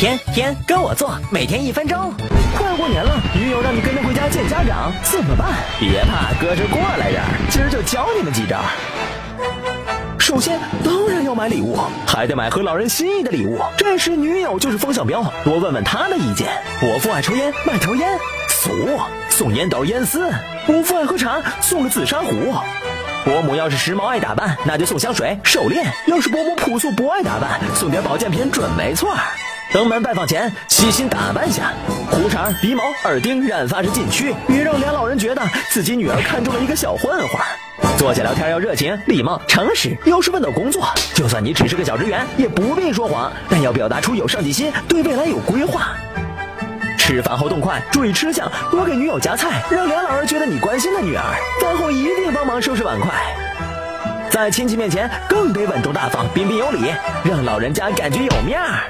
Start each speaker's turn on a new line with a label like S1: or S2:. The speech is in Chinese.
S1: 天天跟我做，每天一分钟。快过年了，女友让你跟着回家见家长，怎么办？别怕，哥是过来人，今儿就教你们几招。首先，当然要买礼物，还得买合老人心意的礼物。这时，女友就是风向标，多问问她的意见。伯父爱抽烟，买条烟，俗，送烟斗、烟丝；伯父爱喝茶，送个紫砂壶。伯母要是时髦爱打扮，那就送香水、手链；要是伯母朴素不爱打扮，送点保健品准没错。登门拜访前，细心打扮下，胡茬、鼻毛、耳钉、染发是禁区，别让俩老人觉得自己女儿看中了一个小混混。坐下聊天要热情、礼貌、诚实。要是问到工作，就算你只是个小职员，也不必说谎，但要表达出有上进心，对未来有规划。吃饭后动筷，注意吃相，多给女友夹菜，让俩老人觉得你关心的女儿。饭后一定帮忙收拾碗筷。在亲戚面前更得稳重大方、彬彬有礼，让老人家感觉有面儿。